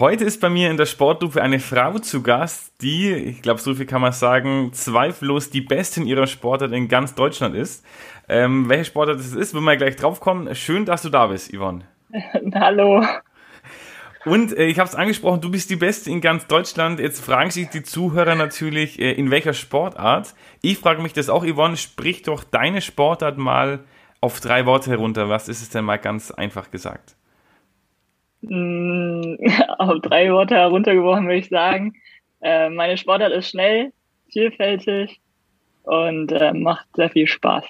Heute ist bei mir in der Sportlupe eine Frau zu Gast, die, ich glaube, so viel kann man sagen, zweifellos die Beste in ihrer Sportart in ganz Deutschland ist. Ähm, welche Sportart es ist, wenn wir gleich drauf kommen. Schön, dass du da bist, Yvonne. Hallo. Und äh, ich habe es angesprochen, du bist die Beste in ganz Deutschland. Jetzt fragen sich die Zuhörer natürlich, äh, in welcher Sportart. Ich frage mich das auch, Yvonne, sprich doch deine Sportart mal auf drei Worte herunter. Was ist es denn mal ganz einfach gesagt? Mm, auf drei Worte heruntergebrochen würde ich sagen. Äh, meine Sportart ist schnell, vielfältig und äh, macht sehr viel Spaß.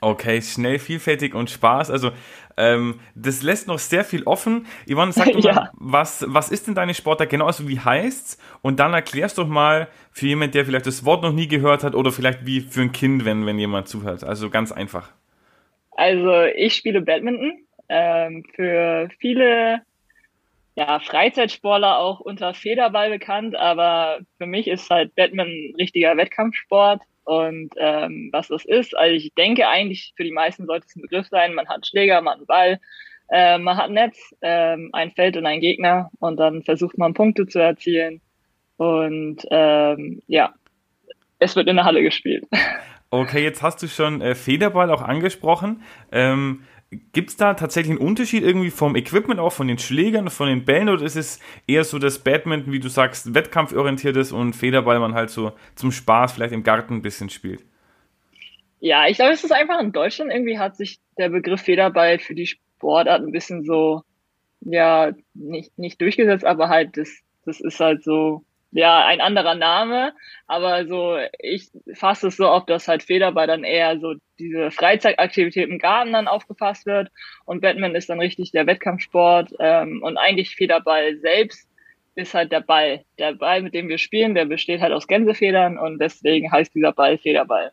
Okay, schnell, vielfältig und Spaß. Also ähm, das lässt noch sehr viel offen. Yvonne, sag doch mal, ja. was, was ist denn deine Sportart genau? Also wie heißt's? Und dann erklärst doch mal für jemanden, der vielleicht das Wort noch nie gehört hat oder vielleicht wie für ein Kind, wenn, wenn jemand zuhört. Also ganz einfach. Also ich spiele Badminton. Ähm, für viele ja, Freizeitsportler auch unter Federball bekannt, aber für mich ist halt Badminton ein richtiger Wettkampfsport. Und ähm, was das ist, also ich denke eigentlich, für die meisten sollte es ein Begriff sein. Man hat Schläger, man hat einen Ball, äh, man hat ein Netz, äh, ein Feld und einen Gegner und dann versucht man Punkte zu erzielen. Und ähm, ja, es wird in der Halle gespielt. Okay, jetzt hast du schon äh, Federball auch angesprochen. Ähm, Gibt es da tatsächlich einen Unterschied irgendwie vom Equipment auch, von den Schlägern, von den Bällen oder ist es eher so das Badminton, wie du sagst, wettkampforientiert ist und Federball man halt so zum Spaß vielleicht im Garten ein bisschen spielt? Ja, ich glaube, es ist einfach in Deutschland irgendwie hat sich der Begriff Federball für die Sportart ein bisschen so, ja, nicht, nicht durchgesetzt, aber halt das, das ist halt so ja, ein anderer Name, aber so, ich fasse es so auf, dass halt Federball dann eher so diese Freizeitaktivität im Garten dann aufgefasst wird und Batman ist dann richtig der Wettkampfsport ähm, und eigentlich Federball selbst ist halt der Ball. Der Ball, mit dem wir spielen, der besteht halt aus Gänsefedern und deswegen heißt dieser Ball Federball.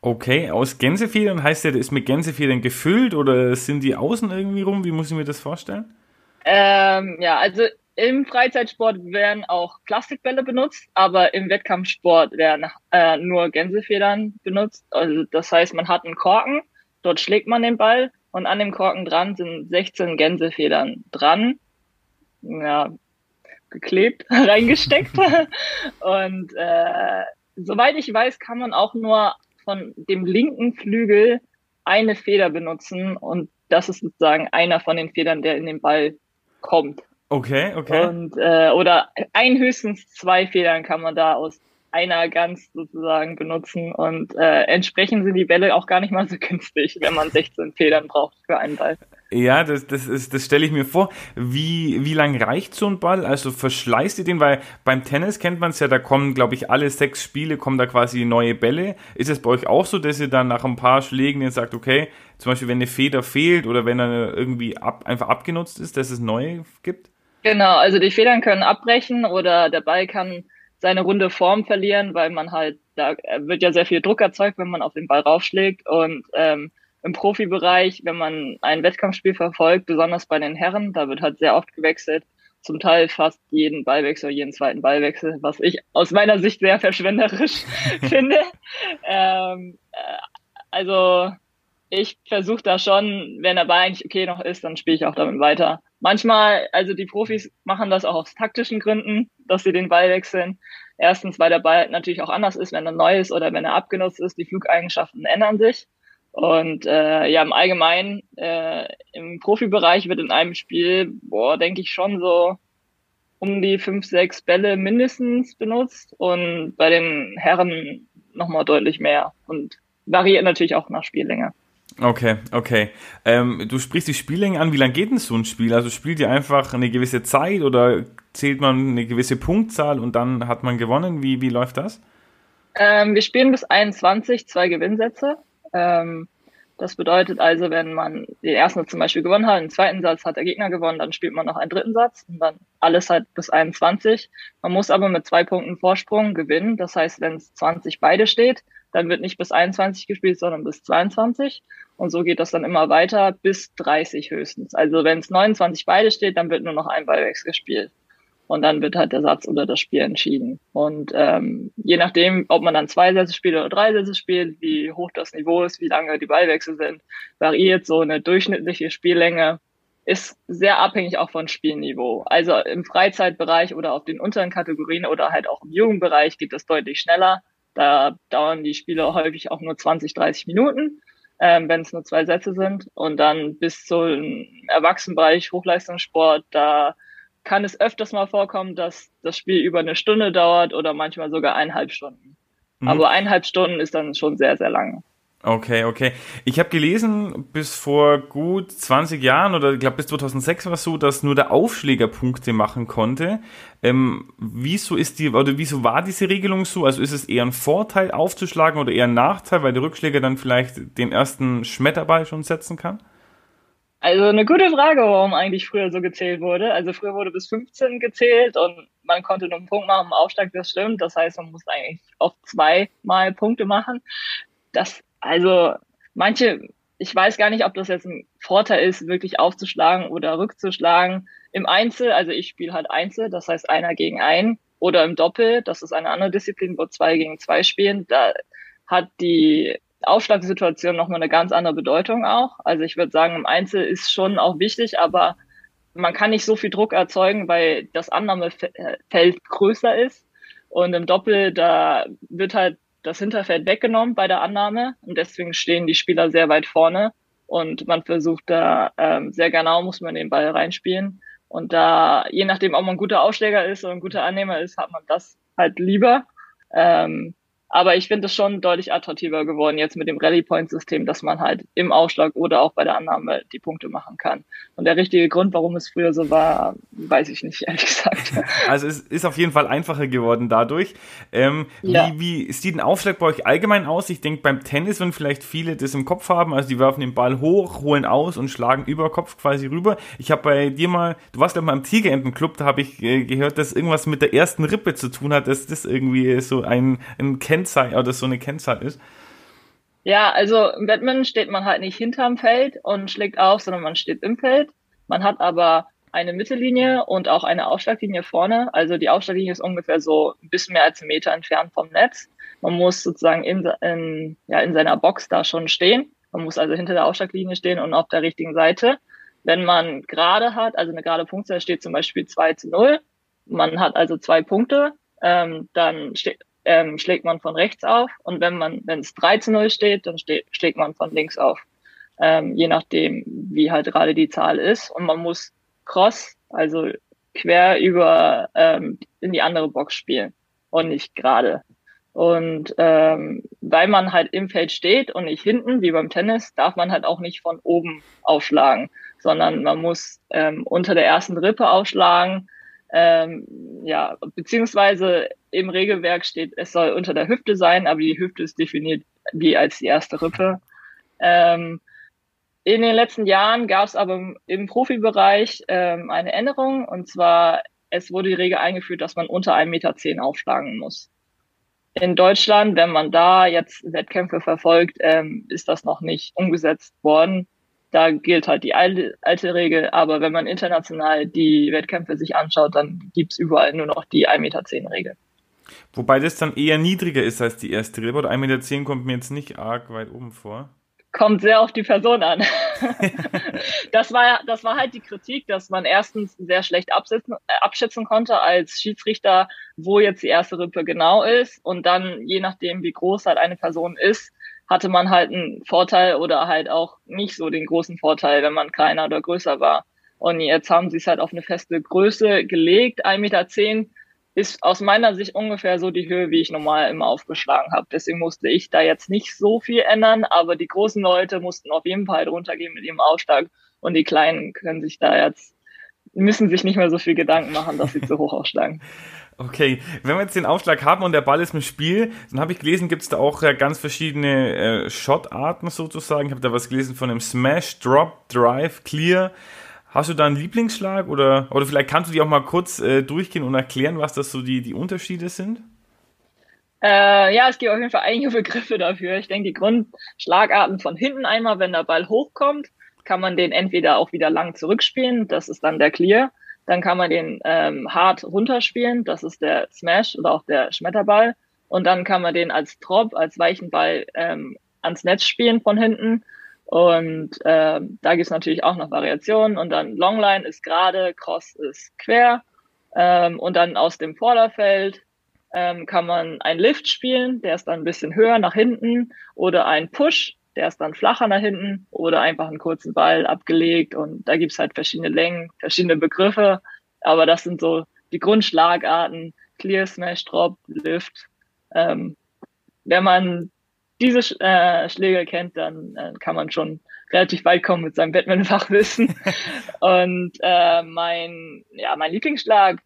Okay, aus Gänsefedern heißt der, der ist mit Gänsefedern gefüllt oder sind die außen irgendwie rum? Wie muss ich mir das vorstellen? Ähm, ja, also im Freizeitsport werden auch Plastikbälle benutzt, aber im Wettkampfsport werden äh, nur Gänsefedern benutzt. Also das heißt, man hat einen Korken, dort schlägt man den Ball und an dem Korken dran sind 16 Gänsefedern dran, ja, geklebt, reingesteckt. und äh, soweit ich weiß, kann man auch nur von dem linken Flügel eine Feder benutzen und das ist sozusagen einer von den Federn, der in den Ball kommt. Okay, okay. Und, äh, oder ein höchstens zwei Federn kann man da aus einer ganz sozusagen benutzen und äh, entsprechend sind die Bälle auch gar nicht mal so günstig, wenn man 16 Federn braucht für einen Ball. Ja, das, das, ist, das stelle ich mir vor. Wie, wie lang reicht so ein Ball? Also verschleißt ihr den? Weil beim Tennis kennt man es ja, da kommen, glaube ich, alle sechs Spiele kommen da quasi neue Bälle. Ist es bei euch auch so, dass ihr dann nach ein paar Schlägen jetzt sagt, okay, zum Beispiel wenn eine Feder fehlt oder wenn er irgendwie ab, einfach abgenutzt ist, dass es neue gibt? Genau, also die Federn können abbrechen oder der Ball kann seine runde Form verlieren, weil man halt, da wird ja sehr viel Druck erzeugt, wenn man auf den Ball raufschlägt und ähm, im Profibereich, wenn man ein Wettkampfspiel verfolgt, besonders bei den Herren, da wird halt sehr oft gewechselt, zum Teil fast jeden Ballwechsel, jeden zweiten Ballwechsel, was ich aus meiner Sicht sehr verschwenderisch finde. Ähm, äh, also ich versuche da schon, wenn der Ball eigentlich okay noch ist, dann spiele ich auch damit weiter. Manchmal, also die Profis machen das auch aus taktischen Gründen, dass sie den Ball wechseln. Erstens, weil der Ball natürlich auch anders ist, wenn er neu ist oder wenn er abgenutzt ist. Die Flugeigenschaften ändern sich. Und äh, ja, im Allgemeinen, äh, im Profibereich wird in einem Spiel, boah, denke ich schon so um die fünf, sechs Bälle mindestens benutzt und bei den Herren nochmal deutlich mehr und variiert natürlich auch nach Spiellänge. Okay, okay. Ähm, du sprichst die Spiellänge an. Wie lange geht denn so ein Spiel? Also spielt ihr einfach eine gewisse Zeit oder zählt man eine gewisse Punktzahl und dann hat man gewonnen? Wie, wie läuft das? Ähm, wir spielen bis 21, zwei Gewinnsätze. Ähm, Das bedeutet also, wenn man den ersten zum Beispiel gewonnen hat, den zweiten Satz hat der Gegner gewonnen, dann spielt man noch einen dritten Satz und dann alles halt bis 21. Man muss aber mit zwei Punkten Vorsprung gewinnen. Das heißt, wenn es 20 beide steht, dann wird nicht bis 21 gespielt, sondern bis 22. Und so geht das dann immer weiter bis 30 höchstens. Also wenn es 29 beide steht, dann wird nur noch ein Ballwechsel gespielt. Und dann wird halt der Satz oder das Spiel entschieden. Und ähm, je nachdem, ob man dann zwei Sätze spielt oder drei Sätze spielt, wie hoch das Niveau ist, wie lange die Ballwechsel sind, variiert so eine durchschnittliche Spiellänge. Ist sehr abhängig auch von Spielniveau. Also im Freizeitbereich oder auf den unteren Kategorien oder halt auch im Jugendbereich geht das deutlich schneller. Da dauern die Spiele häufig auch nur 20, 30 Minuten, ähm, wenn es nur zwei Sätze sind. Und dann bis zum Erwachsenenbereich, Hochleistungssport, da kann es öfters mal vorkommen, dass das Spiel über eine Stunde dauert oder manchmal sogar eineinhalb Stunden. Mhm. Aber eineinhalb Stunden ist dann schon sehr, sehr lang. Okay, okay. Ich habe gelesen, bis vor gut 20 Jahren oder ich glaube bis 2006 war es so, dass nur der Aufschläger Punkte machen konnte. Ähm, wieso ist die oder wieso war diese Regelung so? Also ist es eher ein Vorteil aufzuschlagen oder eher ein Nachteil, weil der Rückschläger dann vielleicht den ersten Schmetterball schon setzen kann? Also eine gute Frage, warum eigentlich früher so gezählt wurde. Also früher wurde bis 15 gezählt und man konnte nur einen Punkt machen im Aufschlag, das stimmt. Das heißt, man musste eigentlich auch zweimal Punkte machen. Das, also manche, ich weiß gar nicht, ob das jetzt ein Vorteil ist, wirklich aufzuschlagen oder rückzuschlagen. Im Einzel, also ich spiele halt Einzel, das heißt einer gegen einen. Oder im Doppel, das ist eine andere Disziplin, wo zwei gegen zwei spielen. Da hat die Aufschlagssituation nochmal eine ganz andere Bedeutung auch. Also ich würde sagen, im Einzel ist schon auch wichtig, aber man kann nicht so viel Druck erzeugen, weil das Annahmefeld größer ist. Und im Doppel, da wird halt das Hinterfeld weggenommen bei der Annahme und deswegen stehen die Spieler sehr weit vorne und man versucht da ähm, sehr genau, muss man den Ball reinspielen. Und da, je nachdem, ob man ein guter Ausschläger ist oder ein guter Annehmer ist, hat man das halt lieber. Ähm, aber ich finde es schon deutlich attraktiver geworden jetzt mit dem Rally-Point-System, dass man halt im Aufschlag oder auch bei der Annahme die Punkte machen kann. Und der richtige Grund, warum es früher so war, weiß ich nicht, ehrlich gesagt. Also es ist auf jeden Fall einfacher geworden dadurch. Ähm, ja. wie, wie sieht ein Aufschlag bei euch allgemein aus? Ich denke beim Tennis, wenn vielleicht viele das im Kopf haben, also die werfen den Ball hoch, holen aus und schlagen über Kopf quasi rüber. Ich habe bei dir mal, du warst ja mal im Tigerentenclub, da habe ich äh, gehört, dass irgendwas mit der ersten Rippe zu tun hat, dass das irgendwie so ein, ein Kennzeichen, oder so eine Kennzahl ist? Ja, also im Badminton steht man halt nicht hinterm Feld und schlägt auf, sondern man steht im Feld. Man hat aber eine Mittellinie und auch eine Aufschlaglinie vorne. Also die Aufschlaglinie ist ungefähr so ein bisschen mehr als einen Meter entfernt vom Netz. Man muss sozusagen in, in, ja, in seiner Box da schon stehen. Man muss also hinter der Aufschlaglinie stehen und auf der richtigen Seite. Wenn man gerade hat, also eine gerade Punktzahl steht zum Beispiel 2 zu 0. Man hat also zwei Punkte. Ähm, dann steht, ähm, schlägt man von rechts auf und wenn man, wenn es 3 zu 0 steht, dann steht, schlägt man von links auf. Ähm, je nachdem, wie halt gerade die Zahl ist. Und man muss cross, also quer über ähm, in die andere Box spielen und nicht gerade. Und ähm, weil man halt im Feld steht und nicht hinten, wie beim Tennis, darf man halt auch nicht von oben aufschlagen, sondern man muss ähm, unter der ersten Rippe aufschlagen, ähm, ja, beziehungsweise im Regelwerk steht, es soll unter der Hüfte sein, aber die Hüfte ist definiert wie als die erste Rippe. Ähm, in den letzten Jahren gab es aber im Profibereich ähm, eine Änderung und zwar es wurde die Regel eingeführt, dass man unter 1,10 Meter aufschlagen muss. In Deutschland, wenn man da jetzt Wettkämpfe verfolgt, ähm, ist das noch nicht umgesetzt worden. Da gilt halt die alte, alte Regel, aber wenn man international die Wettkämpfe sich anschaut, dann gibt's überall nur noch die 1,10 Meter Regel. Wobei das dann eher niedriger ist als die erste Regel, oder 1,10 Meter kommt mir jetzt nicht arg weit oben vor. Kommt sehr auf die Person an. das, war, das war halt die Kritik, dass man erstens sehr schlecht absetzen, äh, abschätzen konnte als Schiedsrichter, wo jetzt die erste Rippe genau ist. Und dann, je nachdem, wie groß halt eine Person ist, hatte man halt einen Vorteil oder halt auch nicht so den großen Vorteil, wenn man kleiner oder größer war. Und jetzt haben sie es halt auf eine feste Größe gelegt. 1,10 Meter ist aus meiner Sicht ungefähr so die Höhe, wie ich normal immer aufgeschlagen habe. Deswegen musste ich da jetzt nicht so viel ändern, aber die großen Leute mussten auf jeden Fall runtergehen mit ihrem Aufschlag und die Kleinen können sich da jetzt müssen sich nicht mehr so viel Gedanken machen, dass sie zu hoch aufschlagen. Okay, wenn wir jetzt den Aufschlag haben und der Ball ist im Spiel, dann habe ich gelesen, gibt es da auch äh, ganz verschiedene äh, Shot-Arten sozusagen. Ich habe da was gelesen von einem Smash, Drop, Drive, Clear. Hast du da einen Lieblingsschlag oder, oder vielleicht kannst du die auch mal kurz äh, durchgehen und erklären, was das so die, die Unterschiede sind? Äh, ja, es gibt auf jeden Fall einige Begriffe dafür. Ich denke, die Grundschlagarten von hinten einmal, wenn der Ball hochkommt, kann man den entweder auch wieder lang zurückspielen, das ist dann der Clear. Dann kann man den ähm, hart runterspielen, das ist der Smash oder auch der Schmetterball. Und dann kann man den als Drop, als weichen Ball ähm, ans Netz spielen von hinten. Und ähm, da gibt's natürlich auch noch Variationen. Und dann Longline ist gerade, Cross ist quer. Ähm, und dann aus dem Vorderfeld ähm, kann man ein Lift spielen, der ist dann ein bisschen höher nach hinten. Oder ein Push, der ist dann flacher nach hinten oder einfach einen kurzen Ball abgelegt und da gibt's halt verschiedene Längen, verschiedene Begriffe, aber das sind so die Grundschlagarten, Clear, Smash, Drop, Lift. Ähm, wenn man diese äh, Schläge kennt, dann äh, kann man schon relativ weit kommen mit seinem Batman-Fachwissen. und äh, mein, ja, mein Lieblingsschlag,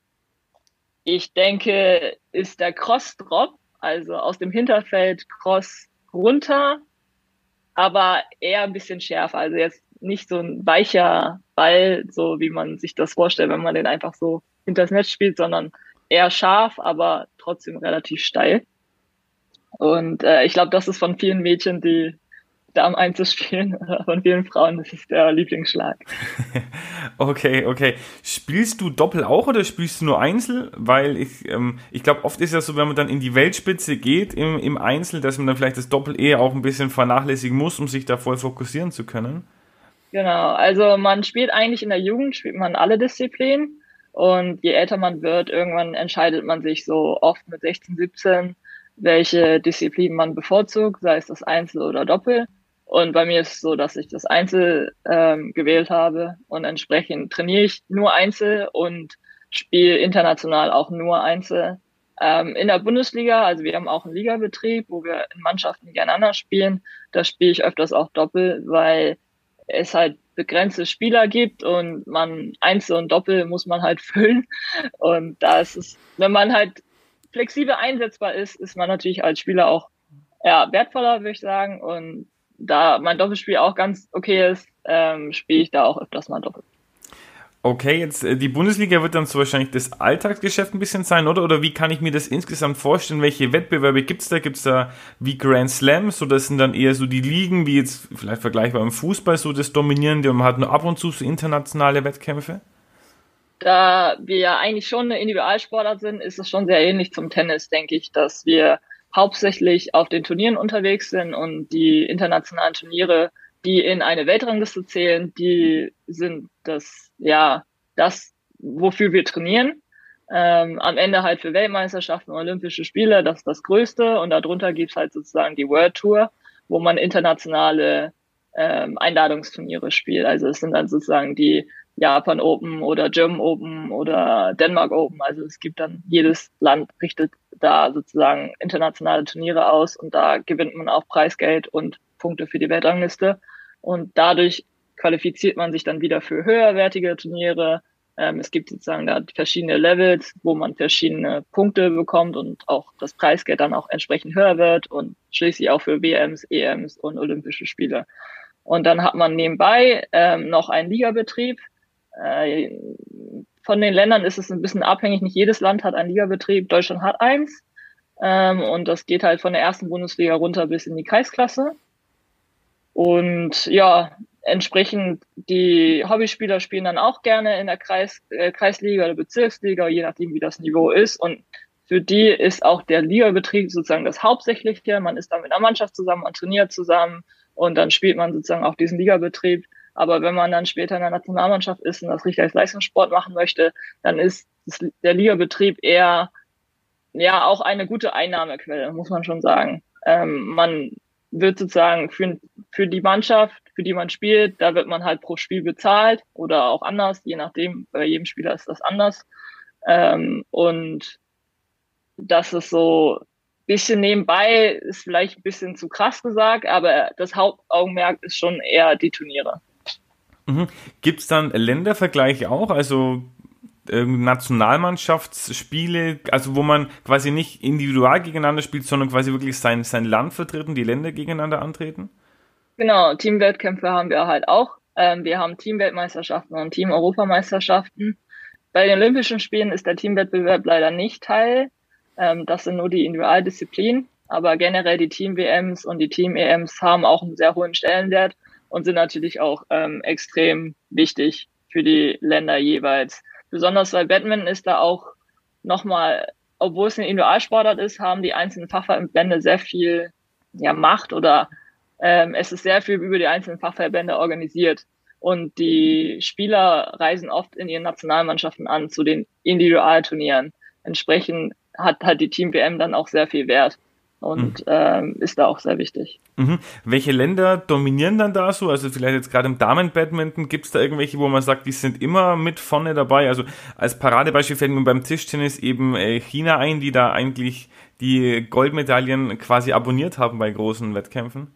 ich denke, ist der Cross-Drop, also aus dem Hinterfeld Cross runter aber eher ein bisschen schärfer. Also jetzt nicht so ein weicher Ball, so wie man sich das vorstellt, wenn man den einfach so hinters Netz spielt, sondern eher scharf, aber trotzdem relativ steil. Und äh, ich glaube, das ist von vielen Mädchen, die Damen einzuspielen. Von vielen Frauen das ist der Lieblingsschlag. okay, okay. Spielst du Doppel auch oder spielst du nur Einzel? Weil ich, ähm, ich glaube, oft ist ja so, wenn man dann in die Weltspitze geht im, im Einzel, dass man dann vielleicht das Doppel eher auch ein bisschen vernachlässigen muss, um sich da voll fokussieren zu können. Genau, also man spielt eigentlich in der Jugend, spielt man alle Disziplinen. Und je älter man wird, irgendwann entscheidet man sich so oft mit 16, 17, welche Disziplin man bevorzugt, sei es das Einzel oder Doppel. Und bei mir ist es so, dass ich das Einzel ähm, gewählt habe und entsprechend trainiere ich nur Einzel und spiele international auch nur Einzel. Ähm, in der Bundesliga, also wir haben auch einen Ligabetrieb, wo wir in Mannschaften gegeneinander spielen. Da spiele ich öfters auch Doppel, weil es halt begrenzte Spieler gibt und man Einzel und Doppel muss man halt füllen. Und da ist es, wenn man halt flexibel einsetzbar ist, ist man natürlich als Spieler auch ja, wertvoller, würde ich sagen. Und da mein Doppelspiel auch ganz okay ist, ähm, spiele ich da auch öfters mal Doppel. Okay, jetzt äh, die Bundesliga wird dann so wahrscheinlich das Alltagsgeschäft ein bisschen sein, oder? Oder wie kann ich mir das insgesamt vorstellen? Welche Wettbewerbe gibt es da? Gibt es da wie Grand Slams? So, das sind dann eher so die Ligen, wie jetzt vielleicht vergleichbar im Fußball, so das Dominierende und man hat nur ab und zu so internationale Wettkämpfe? Da wir ja eigentlich schon eine Individualsportler sind, ist es schon sehr ähnlich zum Tennis, denke ich, dass wir hauptsächlich auf den Turnieren unterwegs sind und die internationalen Turniere, die in eine Weltrangliste zählen, die sind das, ja, das, wofür wir trainieren. Ähm, am Ende halt für Weltmeisterschaften und Olympische Spiele, das ist das Größte. Und darunter gibt's halt sozusagen die World Tour, wo man internationale ähm, Einladungsturniere spielt. Also es sind dann sozusagen die Japan Open oder German Open oder Denmark Open. Also es gibt dann jedes Land richtet da sozusagen internationale Turniere aus und da gewinnt man auch Preisgeld und Punkte für die Weltrangliste. Und dadurch qualifiziert man sich dann wieder für höherwertige Turniere. Ähm, es gibt sozusagen da verschiedene Levels, wo man verschiedene Punkte bekommt und auch das Preisgeld dann auch entsprechend höher wird und schließlich auch für WMs, EMs und Olympische Spiele. Und dann hat man nebenbei ähm, noch einen Ligabetrieb, äh, von den Ländern ist es ein bisschen abhängig. Nicht jedes Land hat einen Ligabetrieb. Deutschland hat eins. Ähm, und das geht halt von der ersten Bundesliga runter bis in die Kreisklasse. Und ja, entsprechend die Hobbyspieler spielen dann auch gerne in der Kreis, äh, Kreisliga oder Bezirksliga, je nachdem wie das Niveau ist. Und für die ist auch der Ligabetrieb sozusagen das Hauptsächliche. Man ist dann mit einer Mannschaft zusammen, man trainiert zusammen und dann spielt man sozusagen auch diesen Ligabetrieb. Aber wenn man dann später in der Nationalmannschaft ist und das richtig als Leistungssport machen möchte, dann ist der Ligabetrieb eher ja auch eine gute Einnahmequelle, muss man schon sagen. Ähm, man wird sozusagen für, für die Mannschaft, für die man spielt, da wird man halt pro Spiel bezahlt oder auch anders, je nachdem, bei jedem Spieler ist das anders. Ähm, und das ist so bisschen nebenbei, ist vielleicht ein bisschen zu krass gesagt, aber das Hauptaugenmerk ist schon eher die Turniere. Mhm. Gibt es dann Ländervergleiche auch? Also Nationalmannschaftsspiele, also wo man quasi nicht individual gegeneinander spielt, sondern quasi wirklich sein, sein Land vertreten, die Länder gegeneinander antreten? Genau, Teamwettkämpfe haben wir halt auch. Ähm, wir haben Teamweltmeisterschaften und Team-Europameisterschaften. Bei den Olympischen Spielen ist der Teamwettbewerb leider nicht Teil. Ähm, das sind nur die Individualdisziplinen. Aber generell die Team-WMs und die Team-EMs haben auch einen sehr hohen Stellenwert und sind natürlich auch ähm, extrem wichtig für die Länder jeweils. Besonders bei Badminton ist da auch nochmal, obwohl es eine Individualsportart ist, haben die einzelnen Fachverbände sehr viel ja, Macht oder ähm, es ist sehr viel über die einzelnen Fachverbände organisiert. Und die Spieler reisen oft in ihren Nationalmannschaften an zu den Individualturnieren. Entsprechend hat halt die Team WM dann auch sehr viel Wert und mhm. ähm, ist da auch sehr wichtig. Mhm. Welche Länder dominieren dann da so? Also vielleicht jetzt gerade im Damen-Badminton, gibt es da irgendwelche, wo man sagt, die sind immer mit vorne dabei? Also als Paradebeispiel fällt mir beim Tischtennis eben äh, China ein, die da eigentlich die Goldmedaillen quasi abonniert haben bei großen Wettkämpfen.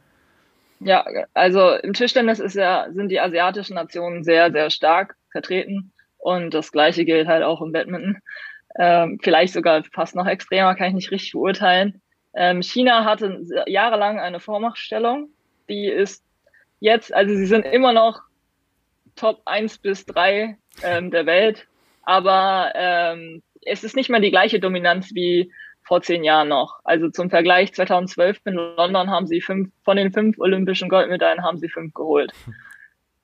Ja, also im Tischtennis ist ja, sind die asiatischen Nationen sehr, sehr stark vertreten und das gleiche gilt halt auch im Badminton. Ähm, vielleicht sogar fast noch extremer, kann ich nicht richtig beurteilen. Ähm, China hatte jahrelang eine Vormachtstellung. Die ist jetzt, also sie sind immer noch Top 1 bis 3 ähm, der Welt, aber ähm, es ist nicht mehr die gleiche Dominanz wie vor zehn Jahren noch. Also zum Vergleich 2012 in London haben sie fünf, von den fünf olympischen Goldmedaillen haben sie fünf geholt.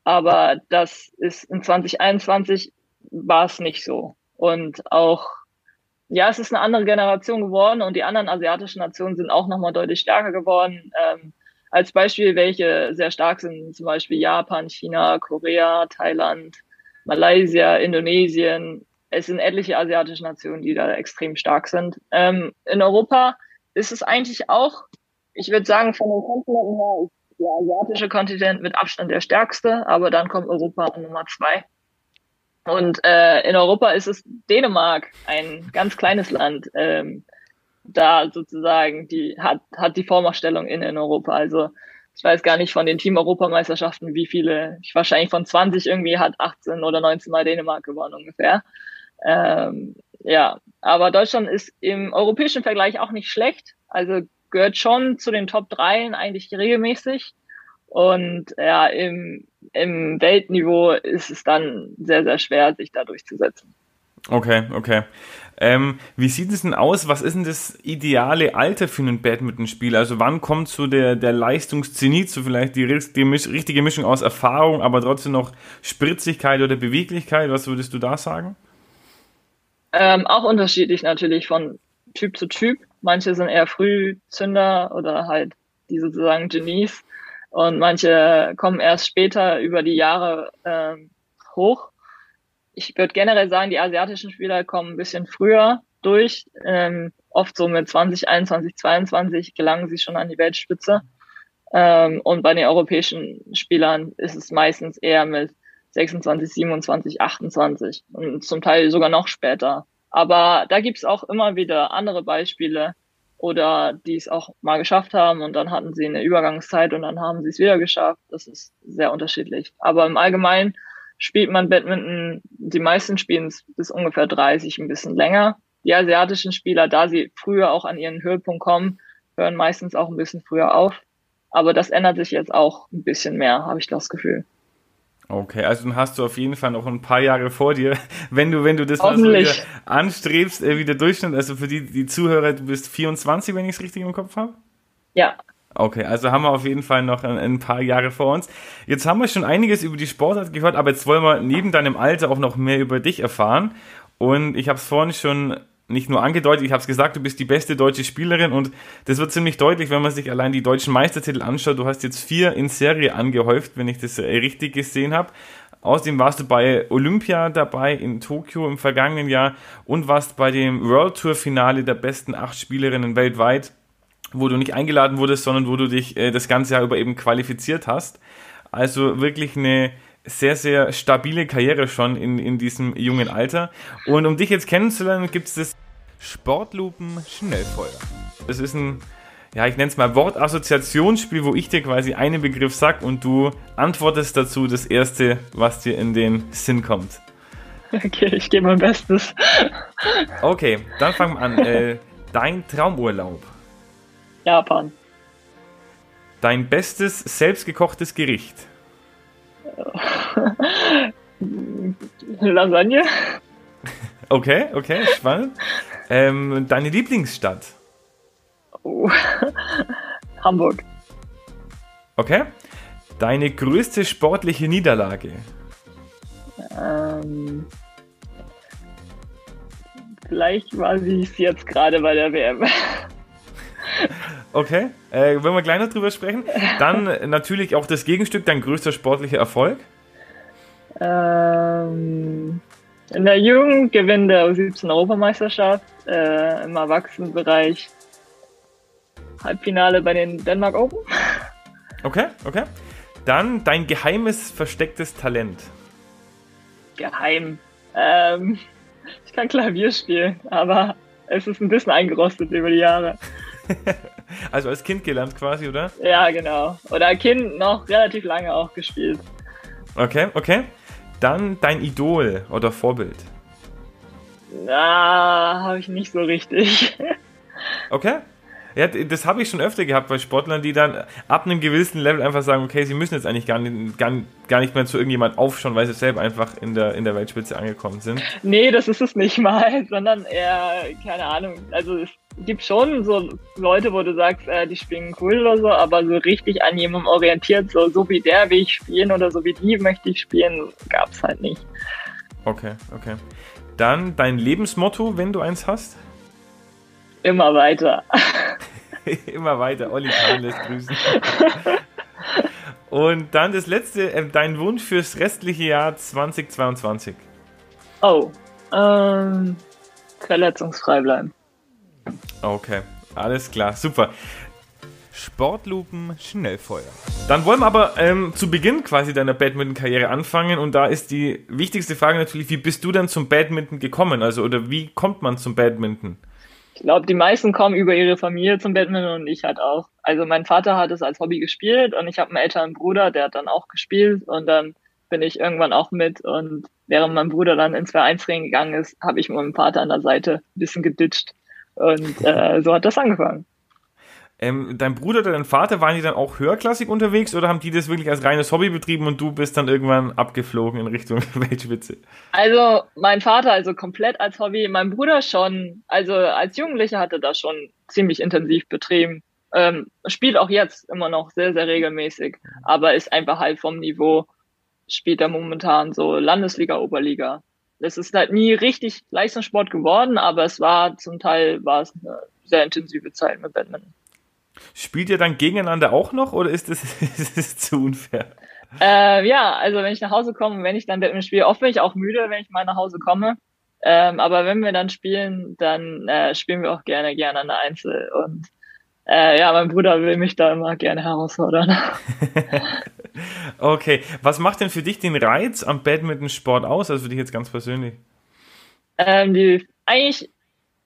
Aber das ist in 2021 war es nicht so. Und auch ja, es ist eine andere Generation geworden und die anderen asiatischen Nationen sind auch nochmal deutlich stärker geworden. Ähm, als Beispiel, welche sehr stark sind, zum Beispiel Japan, China, Korea, Thailand, Malaysia, Indonesien. Es sind etliche asiatische Nationen, die da extrem stark sind. Ähm, in Europa ist es eigentlich auch, ich würde sagen, von den Kontinenten her ist der asiatische Kontinent mit Abstand der stärkste, aber dann kommt Europa an Nummer zwei. Und äh, in Europa ist es Dänemark, ein ganz kleines Land, ähm, da sozusagen die hat, hat die Vormachtstellung in, in Europa. Also ich weiß gar nicht von den Team-Europameisterschaften, wie viele, ich wahrscheinlich von 20 irgendwie hat 18 oder 19 Mal Dänemark gewonnen ungefähr. Ähm, ja, aber Deutschland ist im europäischen Vergleich auch nicht schlecht. Also gehört schon zu den Top 3 eigentlich regelmäßig. Und ja, im, im Weltniveau ist es dann sehr, sehr schwer, sich da durchzusetzen. Okay, okay. Ähm, wie sieht es denn aus? Was ist denn das ideale Alter für einen Badmintonspieler? Also wann kommt so der, der Leistungszenit, so vielleicht die, die richtige Mischung aus Erfahrung, aber trotzdem noch Spritzigkeit oder Beweglichkeit? Was würdest du da sagen? Ähm, auch unterschiedlich natürlich von Typ zu Typ. Manche sind eher Frühzünder oder halt die sozusagen Genies und manche kommen erst später über die Jahre äh, hoch. Ich würde generell sagen, die asiatischen Spieler kommen ein bisschen früher durch. Ähm, oft so mit 20, 21, 22 gelangen sie schon an die Weltspitze. Ähm, und bei den europäischen Spielern ist es meistens eher mit 26, 27, 28 und zum Teil sogar noch später. Aber da gibt's auch immer wieder andere Beispiele, oder die es auch mal geschafft haben und dann hatten sie eine Übergangszeit und dann haben sie es wieder geschafft. Das ist sehr unterschiedlich. Aber im Allgemeinen spielt man Badminton, die meisten spielen es bis ungefähr 30, ein bisschen länger. Die asiatischen Spieler, da sie früher auch an ihren Höhepunkt kommen, hören meistens auch ein bisschen früher auf. Aber das ändert sich jetzt auch ein bisschen mehr, habe ich das Gefühl. Okay, also dann hast du auf jeden Fall noch ein paar Jahre vor dir, wenn du, wenn du das mal so wieder anstrebst, äh, wie der Durchschnitt. Also für die, die Zuhörer, du bist 24, wenn ich es richtig im Kopf habe? Ja. Okay, also haben wir auf jeden Fall noch ein, ein, paar Jahre vor uns. Jetzt haben wir schon einiges über die Sportart gehört, aber jetzt wollen wir neben deinem Alter auch noch mehr über dich erfahren. Und ich habe es vorhin schon nicht nur angedeutet, ich habe es gesagt, du bist die beste deutsche Spielerin und das wird ziemlich deutlich, wenn man sich allein die deutschen Meistertitel anschaut. Du hast jetzt vier in Serie angehäuft, wenn ich das äh, richtig gesehen habe. Außerdem warst du bei Olympia dabei in Tokio im vergangenen Jahr und warst bei dem World Tour Finale der besten acht Spielerinnen weltweit, wo du nicht eingeladen wurdest, sondern wo du dich äh, das ganze Jahr über eben qualifiziert hast. Also wirklich eine sehr, sehr stabile Karriere schon in, in diesem jungen Alter. Und um dich jetzt kennenzulernen, gibt es das Sportlupen Schnellfeuer. Das ist ein, ja, ich nenne es mal Wortassoziationsspiel, wo ich dir quasi einen Begriff sag und du antwortest dazu das erste, was dir in den Sinn kommt. Okay, ich gebe mein Bestes. Okay, dann fangen wir an. Äh, dein Traumurlaub. Japan. Dein bestes selbstgekochtes Gericht. Lasagne. Okay, okay, spannend. Ähm, deine Lieblingsstadt. Oh. Hamburg. Okay. Deine größte sportliche Niederlage. Ähm, vielleicht war sie es jetzt gerade bei der WM. Okay, äh, wollen wir gleich noch drüber sprechen. Dann natürlich auch das Gegenstück, dein größter sportlicher Erfolg. Ähm, in der Jugend gewinnt der U17 Europameisterschaft, äh, im Erwachsenenbereich Halbfinale bei den Denmark Open. Okay, okay. Dann dein geheimes, verstecktes Talent. Geheim. Ähm, ich kann Klavier spielen, aber es ist ein bisschen eingerostet über die Jahre. also als Kind gelernt quasi, oder? Ja, genau. Oder Kind noch relativ lange auch gespielt. Okay, okay. Dann dein Idol oder Vorbild. Na, habe ich nicht so richtig. Okay. Ja, das habe ich schon öfter gehabt bei Sportlern, die dann ab einem gewissen Level einfach sagen, okay, sie müssen jetzt eigentlich gar nicht, gar, gar nicht mehr zu irgendjemand aufschauen, weil sie selber einfach in der, in der Weltspitze angekommen sind. Nee, das ist es nicht mal, sondern eher, keine Ahnung, also es gibt schon so Leute, wo du sagst, äh, die spielen cool oder so, aber so richtig an jemandem orientiert, so, so wie der will ich spielen oder so wie die möchte ich spielen, gab es halt nicht. Okay, okay. Dann dein Lebensmotto, wenn du eins hast? Immer weiter. Immer weiter. Olli Kahn lässt grüßen. Und dann das letzte, äh, dein Wunsch fürs restliche Jahr 2022. Oh, ähm, verletzungsfrei bleiben. Okay, alles klar, super. Sportlupen Schnellfeuer. Dann wollen wir aber ähm, zu Beginn quasi deiner Badminton-Karriere anfangen und da ist die wichtigste Frage natürlich, wie bist du dann zum Badminton gekommen? Also oder wie kommt man zum Badminton? Ich glaube, die meisten kommen über ihre Familie zum Badminton und ich halt auch. Also mein Vater hat es als Hobby gespielt und ich habe einen älteren Bruder, der hat dann auch gespielt und dann bin ich irgendwann auch mit und während mein Bruder dann ins Vereinsring gegangen ist, habe ich mit meinem Vater an der Seite ein bisschen geditscht und äh, so hat das angefangen. Ähm, dein Bruder oder dein Vater, waren die dann auch höherklassig unterwegs oder haben die das wirklich als reines Hobby betrieben und du bist dann irgendwann abgeflogen in Richtung Weltspitze? Also mein Vater also komplett als Hobby, mein Bruder schon, also als Jugendlicher hatte das schon ziemlich intensiv betrieben. Ähm, spielt auch jetzt immer noch sehr, sehr regelmäßig, aber ist einfach halt vom Niveau, spielt er momentan so Landesliga, Oberliga. Es ist halt nie richtig Leistungssport geworden, aber es war zum Teil war es eine sehr intensive Zeit mit Badminton. Spielt ihr dann gegeneinander auch noch oder ist das, ist das zu unfair? Äh, ja, also wenn ich nach Hause komme, wenn ich dann Badminton spiele, oft bin ich auch müde, wenn ich mal nach Hause komme. Ähm, aber wenn wir dann spielen, dann äh, spielen wir auch gerne gerne an der Einzel. Und äh, ja, mein Bruder will mich da immer gerne herausfordern. okay, was macht denn für dich den Reiz am Badminton-Sport aus, also für dich jetzt ganz persönlich? Ähm, die, eigentlich,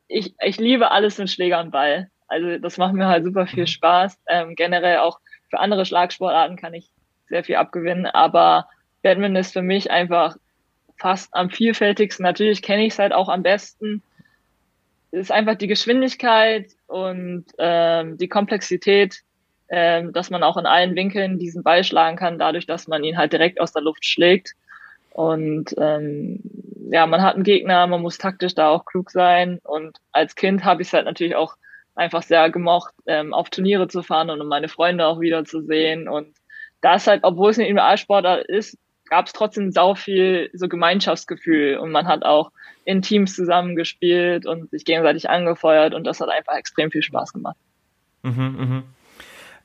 ich, ich liebe alles mit Schläger und Ball. Also das macht mir halt super viel mhm. Spaß. Ähm, generell auch für andere Schlagsportarten kann ich sehr viel abgewinnen, aber Badminton ist für mich einfach fast am vielfältigsten. Natürlich kenne ich es halt auch am besten. Es ist einfach die Geschwindigkeit und ähm, die Komplexität, ähm, dass man auch in allen Winkeln diesen Ball schlagen kann, dadurch, dass man ihn halt direkt aus der Luft schlägt. Und ähm, ja, man hat einen Gegner, man muss taktisch da auch klug sein. Und als Kind habe ich es halt natürlich auch einfach sehr gemocht, ähm, auf Turniere zu fahren und um meine Freunde auch wieder zu sehen. Und da ist halt, obwohl es ein Individualsportler ist, gab es trotzdem sau viel so Gemeinschaftsgefühl und man hat auch in Teams zusammengespielt und sich gegenseitig angefeuert und das hat einfach extrem viel Spaß gemacht. Mhm, mh.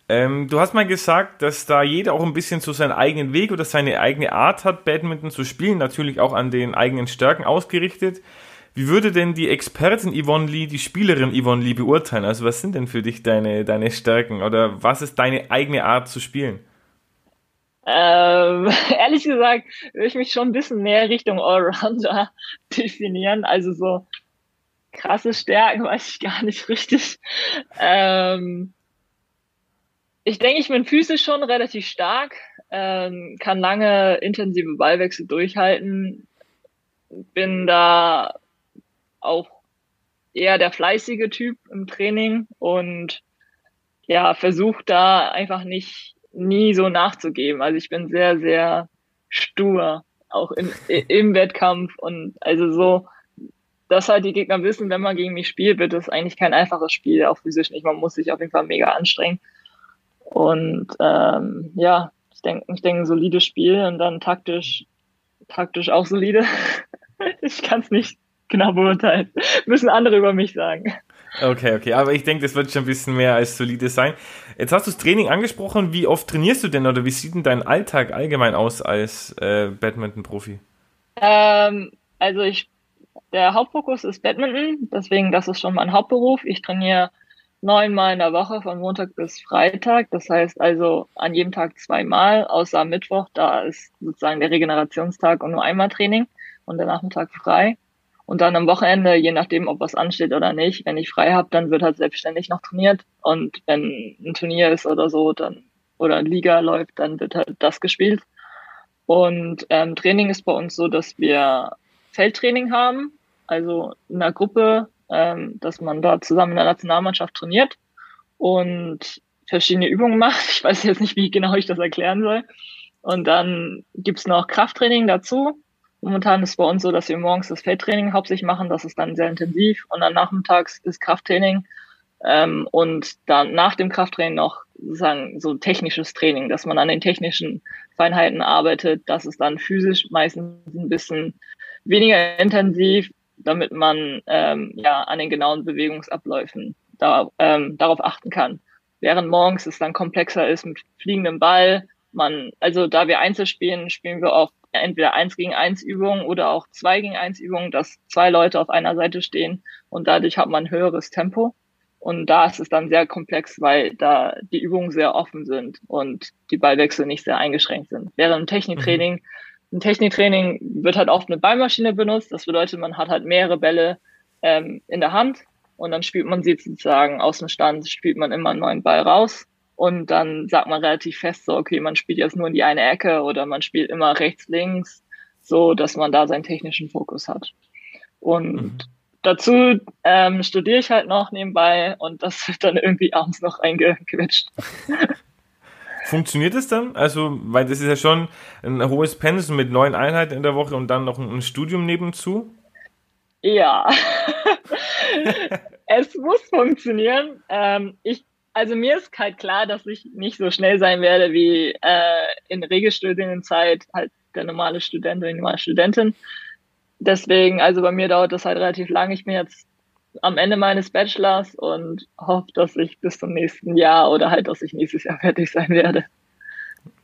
Ähm, du hast mal gesagt, dass da jeder auch ein bisschen so seinen eigenen Weg oder seine eigene Art hat, Badminton zu spielen, natürlich auch an den eigenen Stärken ausgerichtet. Wie würde denn die Expertin Yvonne Lee die Spielerin Yvonne Lee beurteilen? Also was sind denn für dich deine, deine Stärken oder was ist deine eigene Art zu spielen? Ähm, ehrlich gesagt würde ich mich schon ein bisschen mehr Richtung Allrounder definieren. Also so krasse Stärken weiß ich gar nicht richtig. Ähm, ich denke, ich bin physisch schon relativ stark, ähm, kann lange intensive Ballwechsel durchhalten, bin da auch eher der fleißige Typ im Training und ja, versuche da einfach nicht nie so nachzugeben. Also ich bin sehr, sehr stur, auch in, im Wettkampf und also so, dass halt die Gegner wissen, wenn man gegen mich spielt, wird das eigentlich kein einfaches Spiel, auch physisch nicht. Man muss sich auf jeden Fall mega anstrengen. Und ähm, ja, ich denke, ich denke, solides Spiel und dann taktisch, taktisch auch solide. ich kann es nicht genau beurteilen. Müssen andere über mich sagen. Okay, okay, aber ich denke, das wird schon ein bisschen mehr als solide sein. Jetzt hast du das Training angesprochen. Wie oft trainierst du denn oder wie sieht denn dein Alltag allgemein aus als äh, Badminton-Profi? Ähm, also ich, der Hauptfokus ist Badminton, deswegen das ist schon mein Hauptberuf. Ich trainiere neunmal in der Woche von Montag bis Freitag. Das heißt also an jedem Tag zweimal, außer Mittwoch, da ist sozusagen der Regenerationstag und nur einmal Training und der Nachmittag frei. Und dann am Wochenende, je nachdem, ob was ansteht oder nicht, wenn ich frei habe, dann wird halt selbstständig noch trainiert. Und wenn ein Turnier ist oder so, dann oder eine Liga läuft, dann wird halt das gespielt. Und ähm, Training ist bei uns so, dass wir Feldtraining haben, also in einer Gruppe, ähm, dass man da zusammen in der Nationalmannschaft trainiert und verschiedene Übungen macht. Ich weiß jetzt nicht, wie genau ich das erklären soll. Und dann gibt's noch Krafttraining dazu. Momentan ist bei uns so, dass wir morgens das Feldtraining hauptsächlich machen. Das ist dann sehr intensiv. Und dann nachmittags ist Krafttraining. Ähm, und dann nach dem Krafttraining noch sozusagen so technisches Training, dass man an den technischen Feinheiten arbeitet. Das ist dann physisch meistens ein bisschen weniger intensiv, damit man ähm, ja an den genauen Bewegungsabläufen da, ähm, darauf achten kann. Während morgens es dann komplexer ist mit fliegendem Ball, man, also da wir Einzel spielen, spielen wir oft entweder eins gegen eins Übungen oder auch zwei gegen eins Übungen, dass zwei Leute auf einer Seite stehen und dadurch hat man ein höheres Tempo. Und da ist es dann sehr komplex, weil da die Übungen sehr offen sind und die Ballwechsel nicht sehr eingeschränkt sind. Während im Techniktraining, mhm. im Techniktraining wird halt oft eine Ballmaschine benutzt. Das bedeutet, man hat halt mehrere Bälle ähm, in der Hand und dann spielt man sie sozusagen aus dem Stand, spielt man immer einen neuen Ball raus und dann sagt man relativ fest so, okay, man spielt jetzt nur in die eine Ecke oder man spielt immer rechts, links, so dass man da seinen technischen Fokus hat. Und mhm. dazu ähm, studiere ich halt noch nebenbei und das wird dann irgendwie abends noch eingequetscht. Funktioniert es dann? Also, weil das ist ja schon ein hohes Pensum mit neun Einheiten in der Woche und dann noch ein Studium nebenzu. Ja, es muss funktionieren. Ähm, ich also mir ist halt klar, dass ich nicht so schnell sein werde wie äh, in Regelstudienzeit halt der normale Student oder die normale Studentin. Deswegen, also bei mir dauert das halt relativ lang. Ich bin jetzt am Ende meines Bachelors und hoffe, dass ich bis zum nächsten Jahr oder halt, dass ich nächstes Jahr fertig sein werde.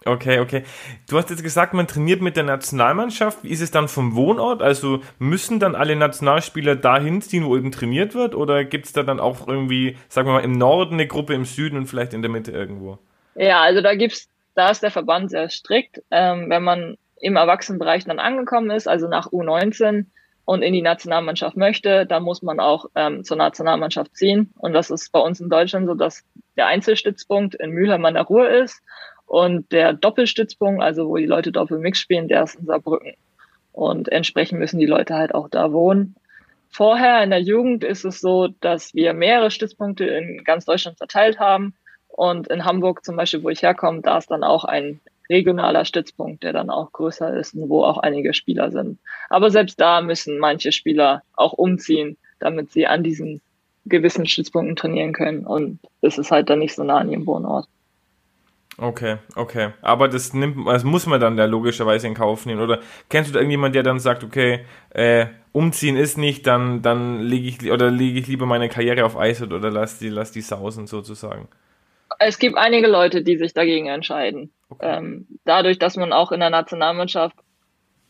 Okay, okay. Du hast jetzt gesagt, man trainiert mit der Nationalmannschaft. Wie ist es dann vom Wohnort? Also müssen dann alle Nationalspieler dahin ziehen, wo eben trainiert wird? Oder gibt es da dann auch irgendwie, sagen wir mal, im Norden eine Gruppe, im Süden und vielleicht in der Mitte irgendwo? Ja, also da gibt's, da ist der Verband sehr strikt. Ähm, wenn man im Erwachsenenbereich dann angekommen ist, also nach U19 und in die Nationalmannschaft möchte, dann muss man auch ähm, zur Nationalmannschaft ziehen. Und das ist bei uns in Deutschland so, dass der Einzelstützpunkt in Mülheim an der Ruhr ist und der Doppelstützpunkt, also wo die Leute Doppelmix spielen, der ist in Saarbrücken. Und entsprechend müssen die Leute halt auch da wohnen. Vorher in der Jugend ist es so, dass wir mehrere Stützpunkte in ganz Deutschland verteilt haben. Und in Hamburg zum Beispiel, wo ich herkomme, da ist dann auch ein regionaler Stützpunkt, der dann auch größer ist und wo auch einige Spieler sind. Aber selbst da müssen manche Spieler auch umziehen, damit sie an diesen gewissen Stützpunkten trainieren können. Und es ist halt dann nicht so nah an ihrem Wohnort. Okay, okay. Aber das nimmt, das muss man dann ja logischerweise in Kauf nehmen. Oder kennst du da irgendjemand, der dann sagt, okay, äh, umziehen ist nicht, dann, dann lege ich oder lege ich lieber meine Karriere auf Eis oder lass die, lass die sausen sozusagen? Es gibt einige Leute, die sich dagegen entscheiden. Okay. Ähm, dadurch, dass man auch in der Nationalmannschaft,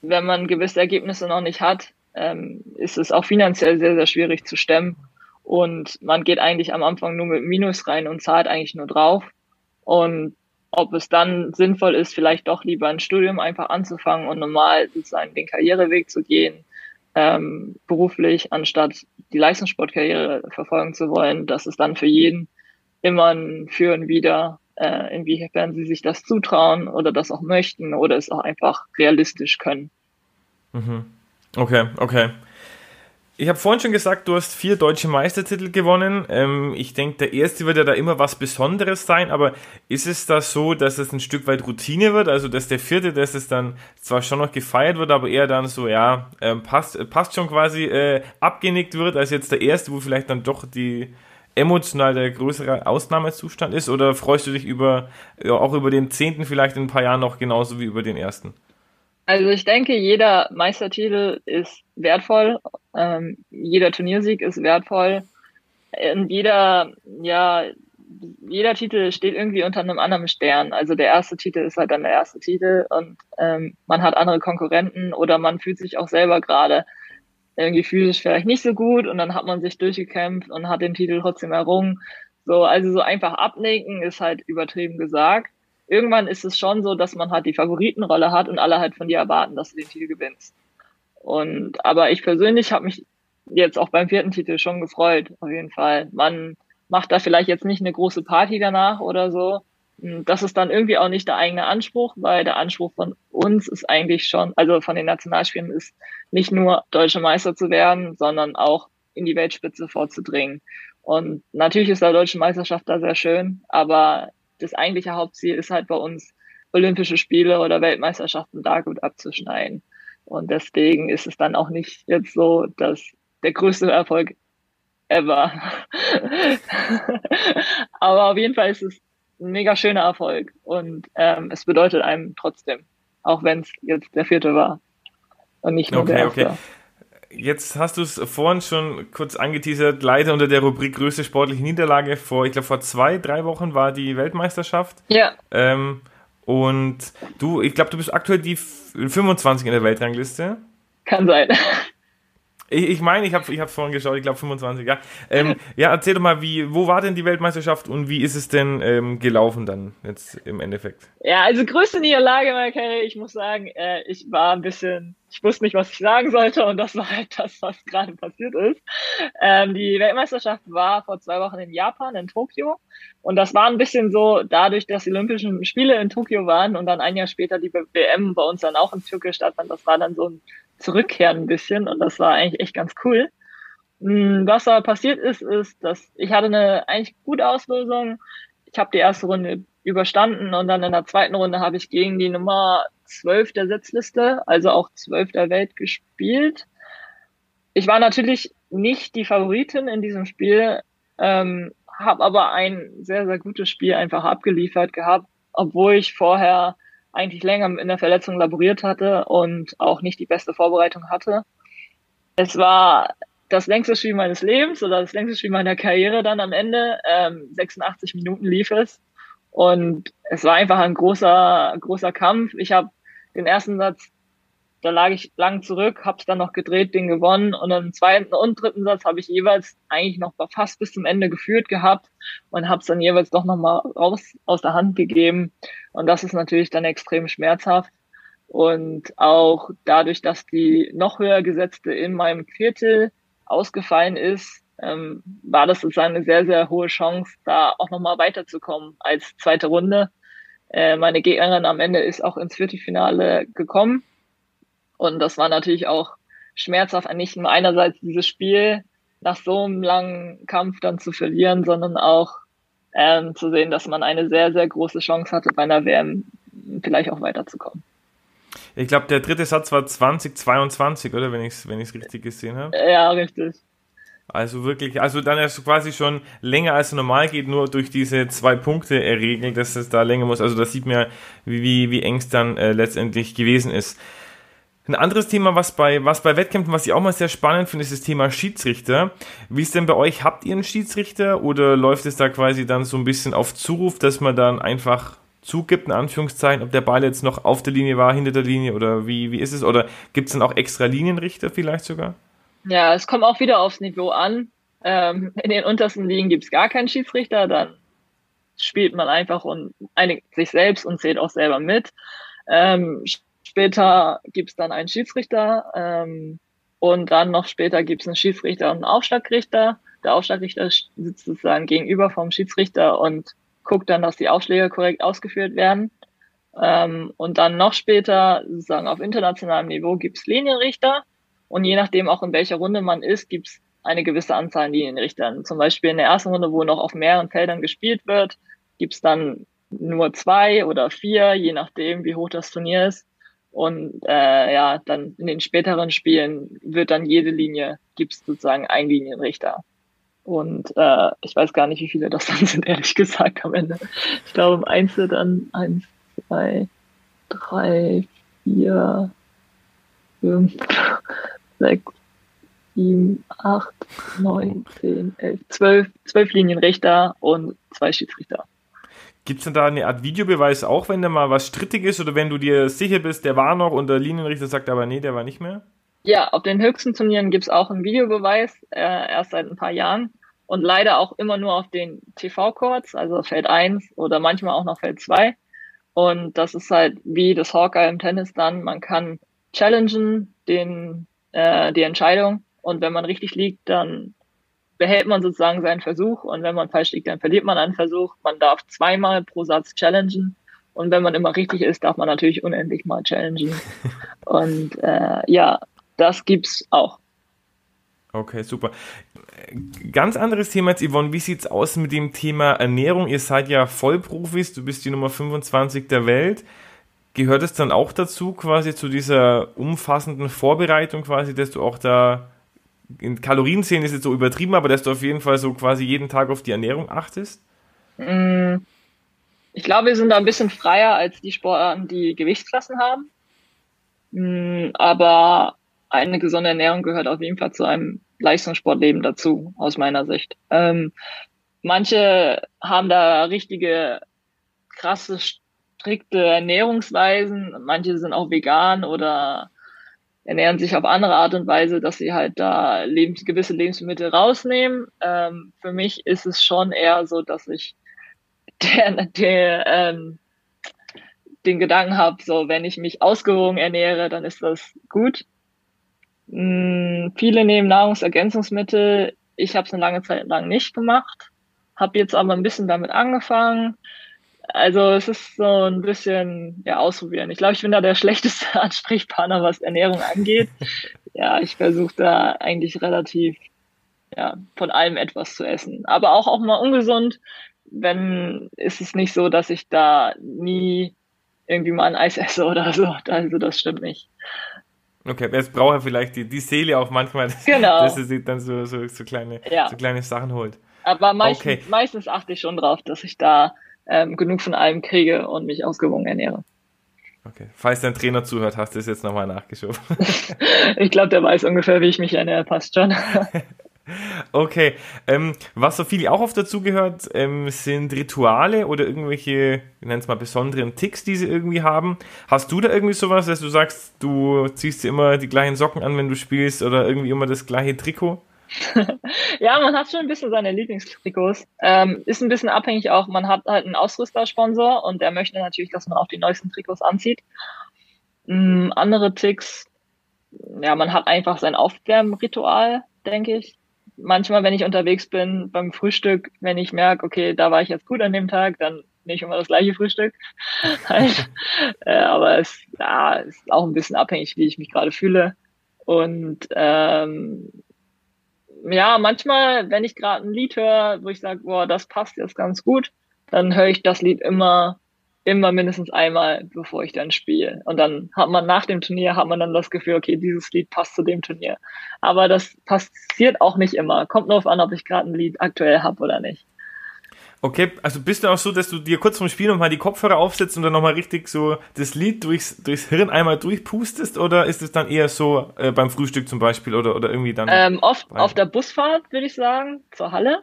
wenn man gewisse Ergebnisse noch nicht hat, ähm, ist es auch finanziell sehr, sehr schwierig zu stemmen. Und man geht eigentlich am Anfang nur mit Minus rein und zahlt eigentlich nur drauf. Und ob es dann sinnvoll ist, vielleicht doch lieber ein Studium einfach anzufangen und normal sozusagen den Karriereweg zu gehen, ähm, beruflich, anstatt die Leistungssportkarriere verfolgen zu wollen. Das ist dann für jeden immer ein Für und Wider, äh, inwiefern sie sich das zutrauen oder das auch möchten oder es auch einfach realistisch können. Mhm. Okay, okay. Ich habe vorhin schon gesagt, du hast vier deutsche Meistertitel gewonnen. Ähm, ich denke, der erste wird ja da immer was Besonderes sein, aber ist es da so, dass es ein Stück weit Routine wird? Also, dass der vierte, dass es dann zwar schon noch gefeiert wird, aber eher dann so, ja, äh, passt, passt schon quasi äh, abgenickt wird, als jetzt der erste, wo vielleicht dann doch die emotional der größere Ausnahmezustand ist? Oder freust du dich über, ja, auch über den zehnten vielleicht in ein paar Jahren noch genauso wie über den ersten? Also ich denke, jeder Meistertitel ist wertvoll, ähm, jeder Turniersieg ist wertvoll und jeder, ja, jeder Titel steht irgendwie unter einem anderen Stern. Also der erste Titel ist halt dann der erste Titel und ähm, man hat andere Konkurrenten oder man fühlt sich auch selber gerade irgendwie physisch vielleicht nicht so gut und dann hat man sich durchgekämpft und hat den Titel trotzdem errungen. So, also so einfach abnicken ist halt übertrieben gesagt irgendwann ist es schon so, dass man halt die Favoritenrolle hat und alle halt von dir erwarten, dass du den Titel gewinnst. Und aber ich persönlich habe mich jetzt auch beim vierten Titel schon gefreut, auf jeden Fall. Man macht da vielleicht jetzt nicht eine große Party danach oder so. Das ist dann irgendwie auch nicht der eigene Anspruch, weil der Anspruch von uns ist eigentlich schon, also von den Nationalspielen ist nicht nur deutsche Meister zu werden, sondern auch in die Weltspitze vorzudringen. Und natürlich ist der deutsche Meisterschaft da sehr schön, aber das eigentliche Hauptziel ist halt bei uns, Olympische Spiele oder Weltmeisterschaften da gut abzuschneiden. Und deswegen ist es dann auch nicht jetzt so, dass der größte Erfolg ever. Aber auf jeden Fall ist es ein mega schöner Erfolg und ähm, es bedeutet einem trotzdem, auch wenn es jetzt der vierte war und nicht nur okay, der erste. Okay. Jetzt hast du es vorhin schon kurz angeteasert, leider unter der Rubrik größte sportliche Niederlage. Vor, ich glaube, vor zwei, drei Wochen war die Weltmeisterschaft. Ja. Ähm, und du, ich glaube, du bist aktuell die 25 in der Weltrangliste. Kann sein. Ich, ich meine, ich habe ich hab vorhin geschaut, ich glaube 25, ja. Ähm, ja, erzähl doch mal, wie, wo war denn die Weltmeisterschaft und wie ist es denn ähm, gelaufen dann jetzt im Endeffekt? Ja, also größte Niederlage meiner Karriere, ich muss sagen, äh, ich war ein bisschen, ich wusste nicht, was ich sagen sollte und das war halt das, was gerade passiert ist. Ähm, die Weltmeisterschaft war vor zwei Wochen in Japan, in Tokio und das war ein bisschen so, dadurch, dass die Olympischen Spiele in Tokio waren und dann ein Jahr später die WM bei uns dann auch in Tokio stattfand, das war dann so ein zurückkehren ein bisschen und das war eigentlich echt ganz cool. Hm, was da passiert ist, ist, dass ich hatte eine eigentlich gute Auslösung. Ich habe die erste Runde überstanden und dann in der zweiten Runde habe ich gegen die Nummer 12 der Setzliste, also auch 12 der Welt gespielt. Ich war natürlich nicht die Favoritin in diesem Spiel, ähm, habe aber ein sehr, sehr gutes Spiel einfach abgeliefert gehabt, obwohl ich vorher eigentlich länger in der Verletzung laboriert hatte und auch nicht die beste Vorbereitung hatte. Es war das längste Spiel meines Lebens oder das längste Spiel meiner Karriere dann am Ende. Ähm, 86 Minuten lief es und es war einfach ein großer, großer Kampf. Ich habe den ersten Satz da lag ich lang zurück, habe es dann noch gedreht, den gewonnen und im zweiten und dritten Satz habe ich jeweils eigentlich noch fast bis zum Ende geführt gehabt und habe es dann jeweils doch nochmal raus aus der Hand gegeben und das ist natürlich dann extrem schmerzhaft und auch dadurch, dass die noch höher gesetzte in meinem Viertel ausgefallen ist, ähm, war das sozusagen eine sehr, sehr hohe Chance, da auch nochmal weiterzukommen als zweite Runde. Äh, meine Gegnerin am Ende ist auch ins Viertelfinale gekommen und das war natürlich auch schmerzhaft, nicht nur einerseits dieses Spiel nach so einem langen Kampf dann zu verlieren, sondern auch ähm, zu sehen, dass man eine sehr, sehr große Chance hatte, bei einer WM vielleicht auch weiterzukommen. Ich glaube, der dritte Satz war 2022, oder? Wenn ich es wenn richtig gesehen habe. Ja, richtig. Also wirklich, also dann ist quasi schon länger als normal geht, nur durch diese zwei Punkte erregelt, dass es da länger muss. Also da sieht man, wie, wie eng es dann äh, letztendlich gewesen ist. Ein anderes Thema, was bei, was bei Wettkämpfen, was ich auch mal sehr spannend finde, ist das Thema Schiedsrichter. Wie ist denn bei euch? Habt ihr einen Schiedsrichter oder läuft es da quasi dann so ein bisschen auf Zuruf, dass man dann einfach zugibt, in Anführungszeichen, ob der Ball jetzt noch auf der Linie war, hinter der Linie oder wie, wie ist es? Oder gibt es dann auch extra Linienrichter vielleicht sogar? Ja, es kommt auch wieder aufs Niveau an. Ähm, in den untersten Ligen gibt es gar keinen Schiedsrichter, dann spielt man einfach und einigt sich selbst und zählt auch selber mit. Ähm, Später gibt's dann einen Schiedsrichter ähm, und dann noch später gibt's einen Schiedsrichter und einen Aufschlagrichter. Der Aufschlagrichter sitzt sozusagen gegenüber vom Schiedsrichter und guckt dann, dass die Aufschläge korrekt ausgeführt werden. Ähm, und dann noch später, sozusagen auf internationalem Niveau, gibt's Linienrichter. Und je nachdem auch in welcher Runde man ist, gibt's eine gewisse Anzahl an Linienrichtern. Zum Beispiel in der ersten Runde, wo noch auf mehreren Feldern gespielt wird, gibt's dann nur zwei oder vier, je nachdem, wie hoch das Turnier ist. Und äh, ja, dann in den späteren Spielen wird dann jede Linie, gibt's sozusagen einen Linienrichter. Und äh, ich weiß gar nicht, wie viele das dann sind, ehrlich gesagt, am Ende. Ich glaube, im Einzel dann eins, zwei, drei, vier, fünf, sechs, sieben, acht, neun, zehn, elf, zwölf, zwölf Linienrichter und zwei Schiedsrichter. Gibt es denn da eine Art Videobeweis auch, wenn da mal was strittig ist oder wenn du dir sicher bist, der war noch und der Linienrichter sagt aber nee, der war nicht mehr? Ja, auf den höchsten Turnieren gibt es auch einen Videobeweis, äh, erst seit ein paar Jahren und leider auch immer nur auf den TV-Courts, also Feld 1 oder manchmal auch noch Feld 2. Und das ist halt wie das Hawkeye im Tennis dann, man kann challengen den, äh, die Entscheidung und wenn man richtig liegt, dann behält man sozusagen seinen Versuch und wenn man falsch liegt, dann verliert man einen Versuch. Man darf zweimal pro Satz challengen und wenn man immer richtig ist, darf man natürlich unendlich mal challengen. und äh, ja, das gibt's auch. Okay, super. Ganz anderes Thema jetzt, Yvonne. Wie sieht's aus mit dem Thema Ernährung? Ihr seid ja Vollprofis, du bist die Nummer 25 der Welt. Gehört es dann auch dazu, quasi zu dieser umfassenden Vorbereitung, quasi, dass du auch da in Kalorien zählen ist jetzt so übertrieben, aber dass du auf jeden Fall so quasi jeden Tag auf die Ernährung achtest? Mm, ich glaube, wir sind da ein bisschen freier als die Sportarten, die Gewichtsklassen haben. Mm, aber eine gesunde Ernährung gehört auf jeden Fall zu einem Leistungssportleben dazu, aus meiner Sicht. Ähm, manche haben da richtige krasse, strikte Ernährungsweisen, manche sind auch vegan oder ernähren sich auf andere Art und Weise, dass sie halt da lebens gewisse Lebensmittel rausnehmen. Ähm, für mich ist es schon eher so, dass ich der, der, ähm, den Gedanken habe, so wenn ich mich ausgewogen ernähre, dann ist das gut. Hm, viele nehmen Nahrungsergänzungsmittel. Ich habe es eine lange Zeit lang nicht gemacht, habe jetzt aber ein bisschen damit angefangen. Also es ist so ein bisschen ja ausprobieren. Ich glaube, ich bin da der schlechteste Ansprechpartner, was Ernährung angeht. ja, ich versuche da eigentlich relativ ja von allem etwas zu essen, aber auch auch mal ungesund. Wenn ist es nicht so, dass ich da nie irgendwie mal ein Eis esse oder so. Also das stimmt nicht. Okay, jetzt braucht er vielleicht die, die Seele auch manchmal, dass, genau. dass er sich dann so, so, so, kleine, ja. so kleine Sachen holt. Aber meistens, okay. meistens achte ich schon drauf, dass ich da ähm, genug von allem kriege und mich ausgewogen ernähre. Okay, falls dein Trainer zuhört, hast du es jetzt nochmal nachgeschoben. ich glaube, der weiß ungefähr, wie ich mich ernähre, passt schon. Okay, ähm, was so viel auch oft dazugehört, ähm, sind Rituale oder irgendwelche, ich nenne es mal besonderen Ticks, die sie irgendwie haben. Hast du da irgendwie sowas, dass du sagst, du ziehst dir immer die gleichen Socken an, wenn du spielst oder irgendwie immer das gleiche Trikot? ja, man hat schon ein bisschen seine Lieblingstrikots. Ähm, ist ein bisschen abhängig auch, man hat halt einen Ausrüstersponsor und der möchte natürlich, dass man auch die neuesten Trikots anzieht. Ähm, andere Ticks, ja, man hat einfach sein Aufwärmritual, denke ich manchmal, wenn ich unterwegs bin beim Frühstück, wenn ich merke, okay, da war ich jetzt gut an dem Tag, dann nehme ich immer das gleiche Frühstück. äh, aber es ja, ist auch ein bisschen abhängig, wie ich mich gerade fühle. Und ähm, ja, manchmal, wenn ich gerade ein Lied höre, wo ich sage, boah, das passt jetzt ganz gut, dann höre ich das Lied immer immer mindestens einmal, bevor ich dann spiele. Und dann hat man nach dem Turnier, hat man dann das Gefühl, okay, dieses Lied passt zu dem Turnier. Aber das passiert auch nicht immer. Kommt nur auf an, ob ich gerade ein Lied aktuell habe oder nicht. Okay, also bist du auch so, dass du dir kurz vorm Spiel nochmal die Kopfhörer aufsetzt und dann nochmal richtig so das Lied durchs, durchs Hirn einmal durchpustest oder ist es dann eher so äh, beim Frühstück zum Beispiel oder, oder irgendwie dann? Ähm, oft auf der Busfahrt, würde ich sagen, zur Halle.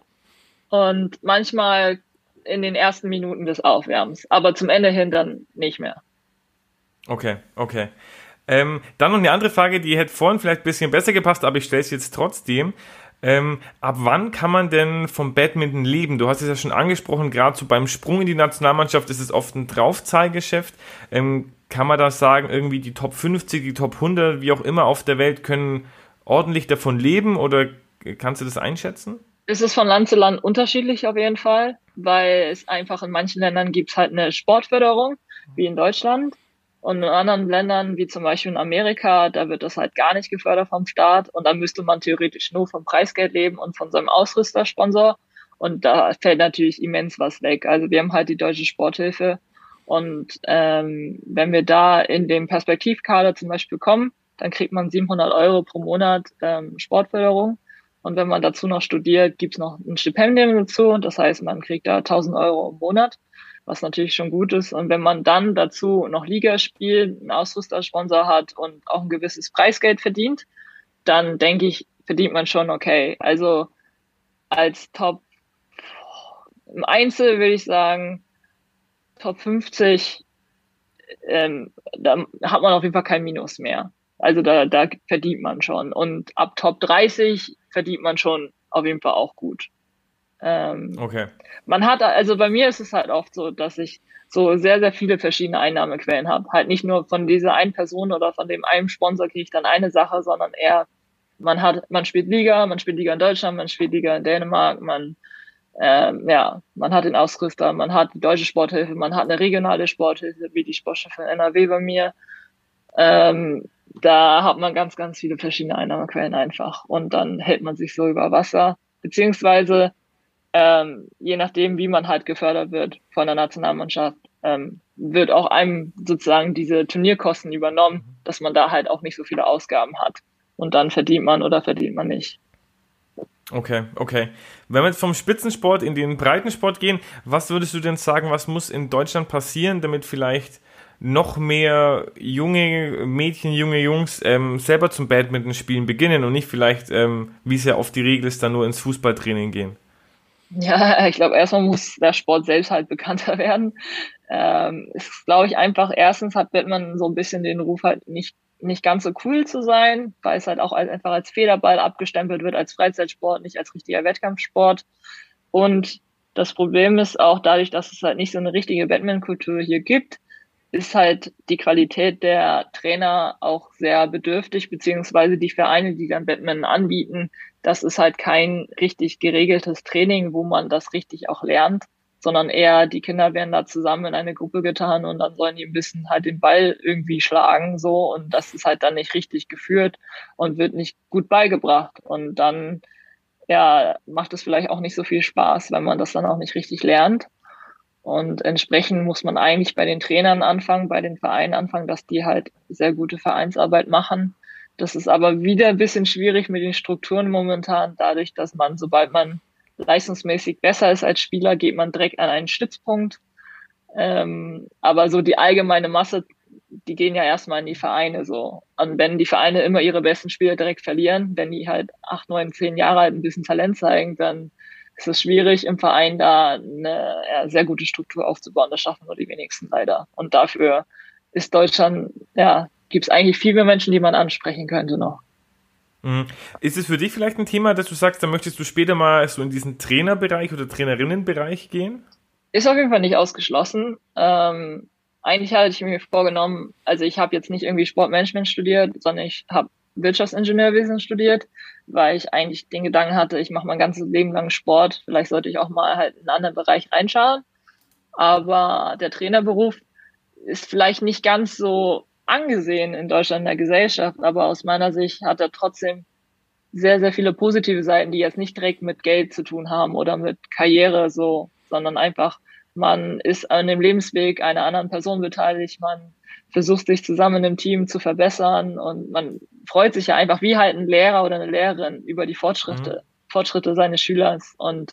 Und manchmal in den ersten Minuten des Aufwärmens, aber zum Ende hin dann nicht mehr. Okay, okay. Ähm, dann noch eine andere Frage, die hätte vorhin vielleicht ein bisschen besser gepasst, aber ich stelle es jetzt trotzdem. Ähm, ab wann kann man denn vom Badminton leben? Du hast es ja schon angesprochen, gerade so beim Sprung in die Nationalmannschaft ist es oft ein Draufzahlgeschäft. Ähm, kann man da sagen, irgendwie die Top 50, die Top 100, wie auch immer auf der Welt können ordentlich davon leben oder kannst du das einschätzen? Es ist von Land zu Land unterschiedlich auf jeden Fall, weil es einfach in manchen Ländern gibt es halt eine Sportförderung, wie in Deutschland. Und in anderen Ländern, wie zum Beispiel in Amerika, da wird das halt gar nicht gefördert vom Staat und da müsste man theoretisch nur vom Preisgeld leben und von seinem Ausrüstersponsor. Und da fällt natürlich immens was weg. Also wir haben halt die Deutsche Sporthilfe. Und ähm, wenn wir da in dem Perspektivkader zum Beispiel kommen, dann kriegt man 700 Euro pro Monat ähm, Sportförderung. Und wenn man dazu noch studiert, gibt's noch ein Stipendium dazu. Das heißt, man kriegt da 1000 Euro im Monat was natürlich schon gut ist. Und wenn man dann dazu noch Liga spielt, einen Ausrüstersponsor hat und auch ein gewisses Preisgeld verdient, dann denke ich, verdient man schon okay. Also als Top im Einzel würde ich sagen, Top 50, ähm, da hat man auf jeden Fall kein Minus mehr. Also da, da verdient man schon. Und ab Top 30 verdient man schon auf jeden Fall auch gut. Ähm, okay. Man hat, also bei mir ist es halt oft so, dass ich so sehr, sehr viele verschiedene Einnahmequellen habe. Halt nicht nur von dieser einen Person oder von dem einen Sponsor kriege ich dann eine Sache, sondern eher, man hat, man spielt Liga, man spielt Liga in Deutschland, man spielt Liga in Dänemark, man, ähm, ja, man hat den Ausrüster, man hat die deutsche Sporthilfe, man hat eine regionale Sporthilfe, wie die Sportchefin NRW bei mir. Ähm, da hat man ganz, ganz viele verschiedene Einnahmequellen einfach und dann hält man sich so über Wasser. Beziehungsweise ähm, je nachdem, wie man halt gefördert wird von der Nationalmannschaft, ähm, wird auch einem sozusagen diese Turnierkosten übernommen, dass man da halt auch nicht so viele Ausgaben hat. Und dann verdient man oder verdient man nicht. Okay, okay. Wenn wir jetzt vom Spitzensport in den Breitensport gehen, was würdest du denn sagen, was muss in Deutschland passieren, damit vielleicht noch mehr junge Mädchen, junge Jungs ähm, selber zum Badminton-Spielen beginnen und nicht vielleicht, ähm, wie es ja oft die Regel ist, dann nur ins Fußballtraining gehen? Ja, ich glaube, erstmal muss der Sport selbst halt bekannter werden. Ähm, ist, glaube ich, einfach, erstens hat Batman so ein bisschen den Ruf halt nicht, nicht ganz so cool zu sein, weil es halt auch als, einfach als Federball abgestempelt wird, als Freizeitsport, nicht als richtiger Wettkampfsport. Und das Problem ist auch dadurch, dass es halt nicht so eine richtige Batman-Kultur hier gibt, ist halt die Qualität der Trainer auch sehr bedürftig, beziehungsweise die Vereine, die dann Batman anbieten, das ist halt kein richtig geregeltes Training, wo man das richtig auch lernt, sondern eher die Kinder werden da zusammen in eine Gruppe getan und dann sollen die ein bisschen halt den Ball irgendwie schlagen so und das ist halt dann nicht richtig geführt und wird nicht gut beigebracht und dann ja macht es vielleicht auch nicht so viel Spaß, wenn man das dann auch nicht richtig lernt. Und entsprechend muss man eigentlich bei den Trainern anfangen, bei den Vereinen anfangen, dass die halt sehr gute Vereinsarbeit machen. Das ist aber wieder ein bisschen schwierig mit den Strukturen momentan, dadurch, dass man, sobald man leistungsmäßig besser ist als Spieler, geht man direkt an einen Stützpunkt. Ähm, aber so die allgemeine Masse, die gehen ja erstmal in die Vereine so. Und wenn die Vereine immer ihre besten Spieler direkt verlieren, wenn die halt acht, neun, zehn Jahre alt ein bisschen Talent zeigen, dann ist es schwierig, im Verein da eine ja, sehr gute Struktur aufzubauen. Das schaffen nur die wenigsten leider. Und dafür ist Deutschland, ja, gibt es eigentlich viel mehr Menschen, die man ansprechen könnte noch. Mhm. Ist es für dich vielleicht ein Thema, dass du sagst, da möchtest du später mal so in diesen Trainerbereich oder Trainerinnenbereich gehen? Ist auf jeden Fall nicht ausgeschlossen. Ähm, eigentlich hatte ich mir vorgenommen, also ich habe jetzt nicht irgendwie Sportmanagement studiert, sondern ich habe Wirtschaftsingenieurwesen studiert, weil ich eigentlich den Gedanken hatte, ich mache mein ganzes Leben lang Sport, vielleicht sollte ich auch mal halt in einen anderen Bereich reinschauen. Aber der Trainerberuf ist vielleicht nicht ganz so angesehen in Deutschland in der Gesellschaft, aber aus meiner Sicht hat er trotzdem sehr, sehr viele positive Seiten, die jetzt nicht direkt mit Geld zu tun haben oder mit Karriere so, sondern einfach, man ist an dem Lebensweg einer anderen Person beteiligt, man versucht sich zusammen im Team zu verbessern und man freut sich ja einfach wie halt ein Lehrer oder eine Lehrerin über die Fortschritte, mhm. Fortschritte seines Schülers und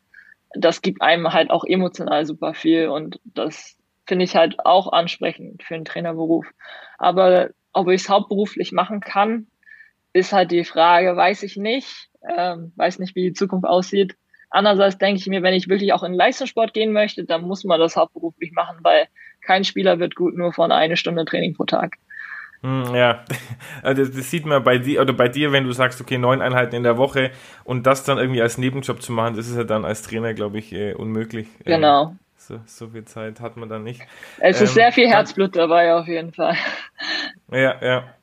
das gibt einem halt auch emotional super viel und das finde ich halt auch ansprechend für einen Trainerberuf. Aber ob ich es hauptberuflich machen kann, ist halt die Frage, weiß ich nicht. Ähm, weiß nicht, wie die Zukunft aussieht. Andererseits denke ich mir, wenn ich wirklich auch in Leistungssport gehen möchte, dann muss man das hauptberuflich machen, weil kein Spieler wird gut nur von einer Stunde Training pro Tag. Hm, ja, also das sieht man bei dir oder bei dir, wenn du sagst, okay, neun Einheiten in der Woche und das dann irgendwie als Nebenjob zu machen, das ist ja dann als Trainer, glaube ich, äh, unmöglich. Genau. So, so, viel Zeit hat man dann nicht. Es ist ähm, sehr viel Herzblut dabei, auf jeden Fall. Ja, ja.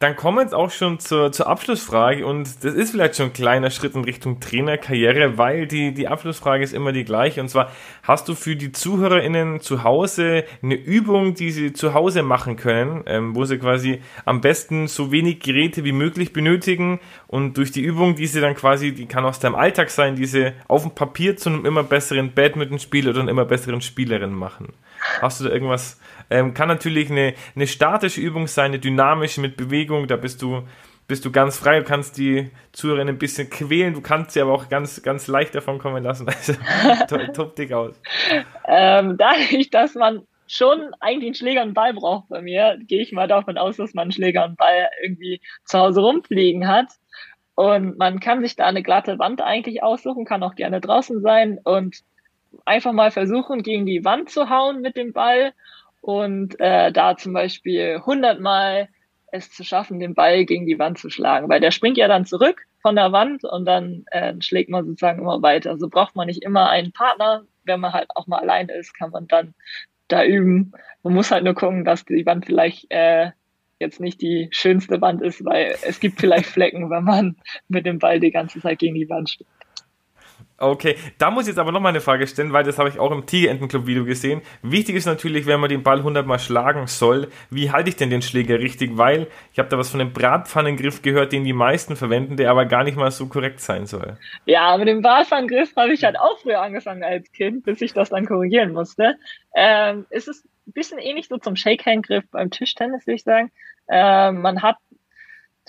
Dann kommen wir jetzt auch schon zur, zur Abschlussfrage und das ist vielleicht schon ein kleiner Schritt in Richtung Trainerkarriere, weil die, die Abschlussfrage ist immer die gleiche und zwar hast du für die ZuhörerInnen zu Hause eine Übung, die sie zu Hause machen können, ähm, wo sie quasi am besten so wenig Geräte wie möglich benötigen und durch die Übung, die sie dann quasi, die kann aus deinem Alltag sein, die sie auf dem Papier zu einem immer besseren Badmintonspieler oder einer immer besseren Spielerin machen. Hast du da irgendwas ähm, kann natürlich eine, eine statische Übung sein, eine dynamische mit Bewegung, da bist du, bist du ganz frei, du kannst die Zuhörer ein bisschen quälen, du kannst sie aber auch ganz, ganz leicht davon kommen lassen. Also top, dick aus. Ähm, dadurch, dass man schon eigentlich einen Schläger und einen Ball braucht bei mir, gehe ich mal davon aus, dass man einen Schläger und Ball irgendwie zu Hause rumfliegen hat. Und man kann sich da eine glatte Wand eigentlich aussuchen, kann auch gerne draußen sein und einfach mal versuchen, gegen die Wand zu hauen mit dem Ball und äh, da zum Beispiel 100 Mal es zu schaffen, den Ball gegen die Wand zu schlagen, weil der springt ja dann zurück von der Wand und dann äh, schlägt man sozusagen immer weiter. So braucht man nicht immer einen Partner. Wenn man halt auch mal alleine ist, kann man dann da üben. Man muss halt nur gucken, dass die Wand vielleicht äh, jetzt nicht die schönste Wand ist, weil es gibt vielleicht Flecken, wenn man mit dem Ball die ganze Zeit gegen die Wand steht. Okay, da muss ich jetzt aber nochmal eine Frage stellen, weil das habe ich auch im Tigerentenclub-Video gesehen. Wichtig ist natürlich, wenn man den Ball 100 Mal schlagen soll, wie halte ich denn den Schläger richtig? Weil ich habe da was von dem Bratpfannengriff gehört, den die meisten verwenden, der aber gar nicht mal so korrekt sein soll. Ja, mit dem Bratpfannengriff habe ich halt auch früher angefangen als Kind, bis ich das dann korrigieren musste. Ähm, es ist ein bisschen ähnlich so zum Shakehand-Griff beim Tischtennis, würde ich sagen. Ähm, man hat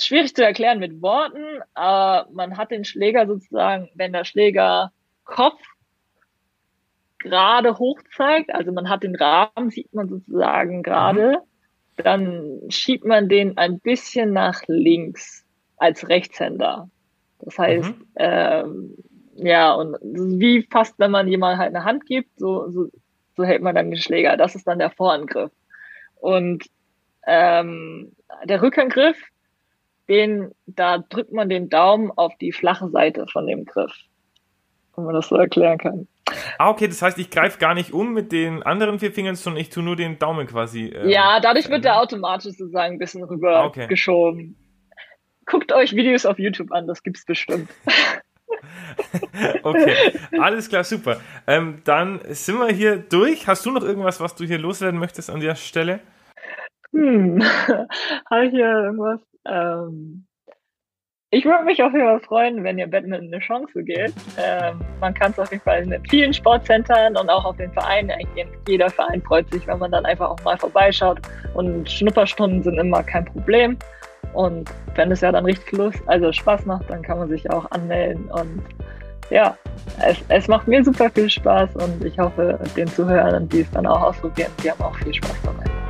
schwierig zu erklären mit Worten, aber man hat den Schläger sozusagen, wenn der Schläger Kopf gerade hoch zeigt, also man hat den Rahmen, sieht man sozusagen gerade, mhm. dann schiebt man den ein bisschen nach links als Rechtshänder. Das heißt, mhm. ähm, ja, und wie fast, wenn man jemand halt eine Hand gibt, so, so, so hält man dann den Schläger. Das ist dann der Vorangriff. Und ähm, der Rückangriff, den, da drückt man den Daumen auf die flache Seite von dem Griff. Wenn man das so erklären kann. Ah, okay, das heißt, ich greife gar nicht um mit den anderen vier Fingern, sondern ich tue nur den Daumen quasi. Äh, ja, dadurch wird der automatisch sozusagen ein bisschen rüber ah, okay. geschoben. Guckt euch Videos auf YouTube an, das gibt's bestimmt. okay, alles klar, super. Ähm, dann sind wir hier durch. Hast du noch irgendwas, was du hier loswerden möchtest an der Stelle? Hm, habe ich hier irgendwas? Ähm, ich würde mich auf jeden Fall freuen, wenn ihr Badminton eine Chance gebt. Ähm, man kann es auf jeden Fall in vielen Sportcentern und auch auf den Vereinen. Jeder Verein freut sich, wenn man dann einfach auch mal vorbeischaut. Und Schnupperstunden sind immer kein Problem. Und wenn es ja dann richtig Lust, also Spaß macht, dann kann man sich auch anmelden. Und ja, es, es macht mir super viel Spaß und ich hoffe, den Zuhörern, die es dann auch ausprobieren, die haben auch viel Spaß dabei.